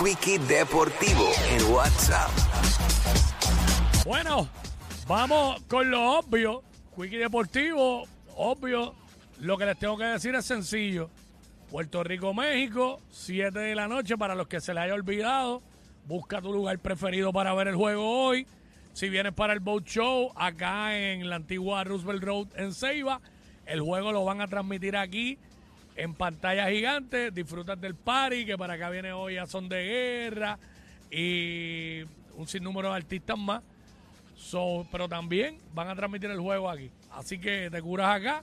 Quickie Deportivo en WhatsApp. Bueno, vamos con lo obvio. Quickie Deportivo, obvio. Lo que les tengo que decir es sencillo. Puerto Rico, México, 7 de la noche para los que se les haya olvidado. Busca tu lugar preferido para ver el juego hoy. Si vienes para el Boat Show, acá en la antigua Roosevelt Road en Ceiba, el juego lo van a transmitir aquí en pantalla gigante. Disfrutas del party, que para acá viene hoy a Son de Guerra y un sinnúmero de artistas más. So, pero también van a transmitir el juego aquí. Así que te curas acá.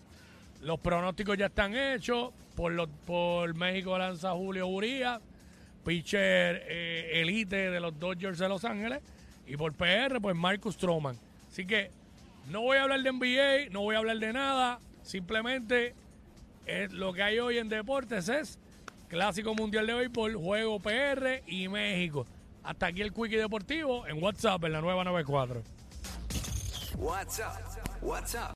Los pronósticos ya están hechos. Por, los, por México lanza Julio Urías, pitcher eh, elite de los Dodgers de Los Ángeles. Y por PR, pues Marcus Stroman. Así que no voy a hablar de NBA, no voy a hablar de nada. Simplemente es lo que hay hoy en deportes es Clásico Mundial de Béisbol, Juego PR y México. Hasta aquí el Quickie Deportivo en WhatsApp en la nueva 94. WhatsApp. WhatsApp.